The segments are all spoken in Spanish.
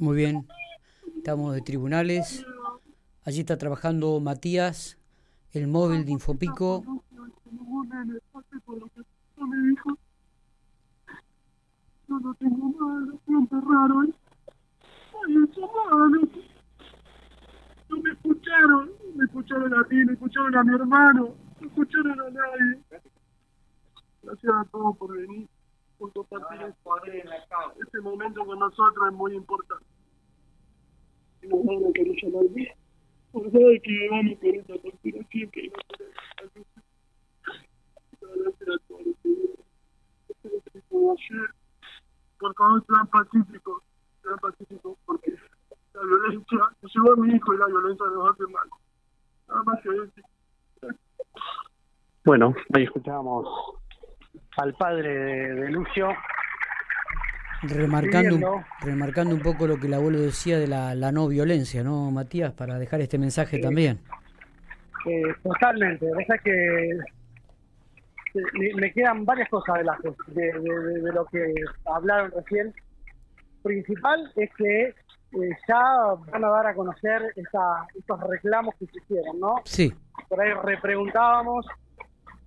Muy bien. Estamos de tribunales. Allí está trabajando Matías, el móvil de Infopico. No me escucharon, me escucharon a ti, me escucharon a mi hermano, no escucharon a nadie. Gracias a todos por venir, por compartir este, este momento con nosotros, es muy importante. Y nos van a querer llamar bien, por saber que vamos por esta conspiración que que ayer por favor sean pacíficos, sean pacíficos porque la violencia se llevó a mi hijo y la violencia nos hace mal. Nada más que decir. Bueno, ahí escuchábamos al padre de, de Lucio. Remarcando, un- remarcando un poco lo que el abuelo decía de la, la no violencia, ¿no, Matías? Para dejar este mensaje también. Eh, totalmente, verdad es que eh, me, me quedan varias cosas de, las, de, de- de- de lo que hablaron recién. Principal es que eh, ya van a dar a conocer esta, estos reclamos que se hicieron, ¿no? Sí, Por ahí repreguntábamos,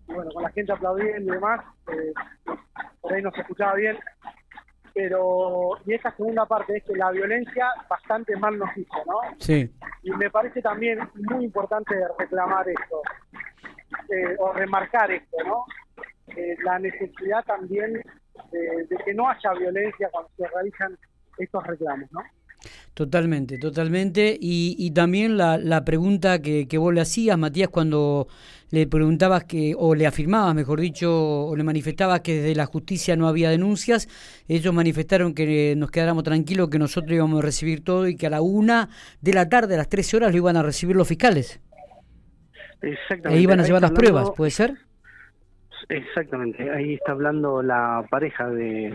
bueno, con la gente aplaudiendo y demás, eh, por ahí no se escuchaba bien, pero y esta segunda parte es que la violencia bastante mal nos hizo, ¿no? sí, Y me parece también muy importante reclamar esto, eh, o remarcar esto, ¿no? Eh, la necesidad también de, de que no haya violencia cuando se realizan estos reclamos, ¿no? Totalmente, totalmente. Y, y también la, la pregunta que, que vos le hacías, Matías, cuando le preguntabas que, o le afirmabas, mejor dicho, o le manifestabas que desde la justicia no había denuncias, ellos manifestaron que nos quedáramos tranquilos, que nosotros íbamos a recibir todo y que a la una de la tarde, a las 13 horas, lo iban a recibir los fiscales. Exactamente. E iban a llevar las hablando- pruebas, ¿puede ser? Exactamente, ahí está hablando la pareja de,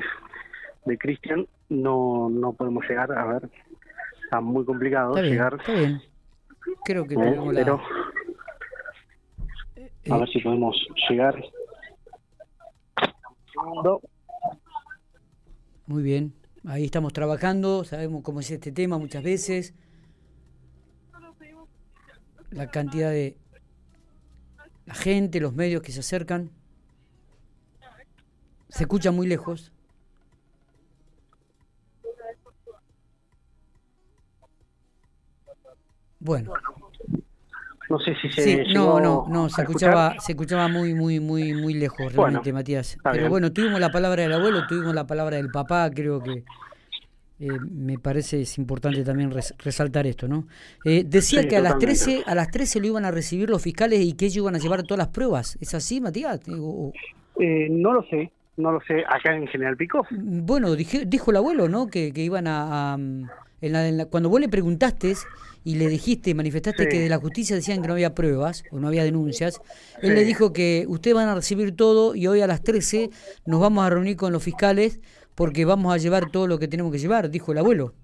de Cristian. No, no podemos llegar, a ver, está muy complicado Está bien, llegar. está bien. Creo que ¿eh? tenemos la... Pero a eh, ver si podemos llegar. Segundo. Muy bien, ahí estamos trabajando, sabemos cómo es este tema muchas veces. La cantidad de la gente, los medios que se acercan. Se escucha muy lejos. Bueno, No sé si se sí, no, llegó no, no, se escuchaba, escuchar. se escuchaba muy, muy, muy, muy lejos Bueno, realmente, Matías. Pero bien. bueno, tuvimos la palabra del abuelo, tuvimos la palabra del papá, creo que eh, me parece es importante también res- resaltar esto, ¿no? Eh, decía Sí, que a las totalmente. 13, a las 13 lo iban a recibir los fiscales y que ellos iban a llevar todas las pruebas. ¿Es así, Matías? Eh, Eh, no lo sé, no lo sé. Acá en General Pico. bueno, dije- dijo el abuelo, ¿no? Que, que iban a... a, en la- en la- cuando vos le preguntaste y le dijiste, manifestaste Sí. que de la justicia decían que no había pruebas o no había denuncias, él Sí. le dijo que ustedes van a recibir todo y hoy a las 13 nos vamos a reunir con los fiscales porque vamos a llevar todo lo que tenemos que llevar, dijo el abuelo.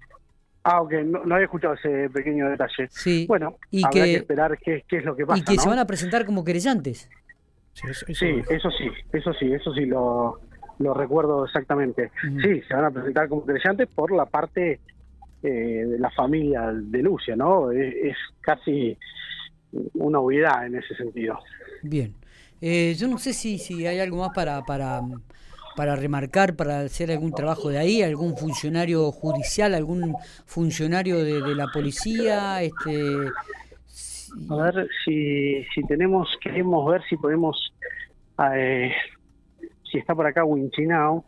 Ah, ok, no, no había escuchado ese pequeño detalle. Sí. Bueno, Y habrá que, que- esperar qué, qué es lo que pasa. y que se van a presentar como querellantes. Sí, eso sí, eso sí, eso sí lo, lo recuerdo exactamente. Sí, se van a presentar como creyentes por la parte eh, de la familia de Lucia, ¿no? Es, es casi una obviedad en ese sentido. Bien. Eh, yo no sé si, si hay algo más para, para, para remarcar, para hacer algún trabajo de ahí, algún funcionario judicial, algún funcionario de, de la policía, este A ver si, si tenemos, queremos ver si podemos, eh, si está por acá Winchinao,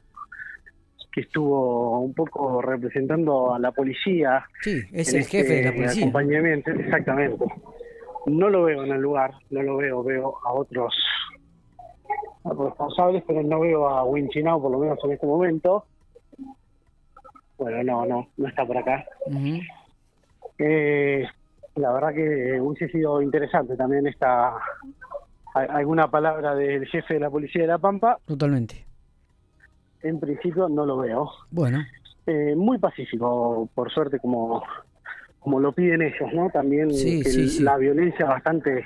que estuvo un poco representando a la policía sí, es el jefe de la este policía. acompañamiento, exactamente. No lo veo en el lugar, no lo veo, veo a otros responsables, pero no veo a Winchinao por lo menos en este momento. Bueno, no, no, no está por acá. Eh, la verdad que hubiese sido interesante también esta alguna palabra del jefe de la policía de La Pampa. Totalmente. En principio no lo veo. Bueno, Eh, muy pacífico, por suerte, como, como lo piden ellos, ¿no? También Sí, que sí, sí. la violencia bastante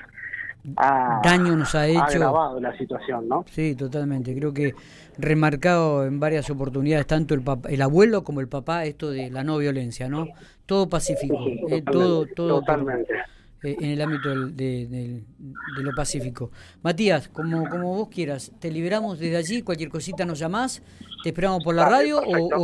daño nos ha hecho. Ha agravado la situación, ¿no? Sí, totalmente. Creo que remarcado en varias oportunidades tanto el, el abuelo como el papá esto de la no violencia, ¿no? Todo pacífico, eh, todo, todo. Totalmente. Eh, en el ámbito de, de, lo pacífico. Matías, como, como vos quieras, te liberamos desde allí, cualquier cosita nos llamás, te esperamos por la radio o,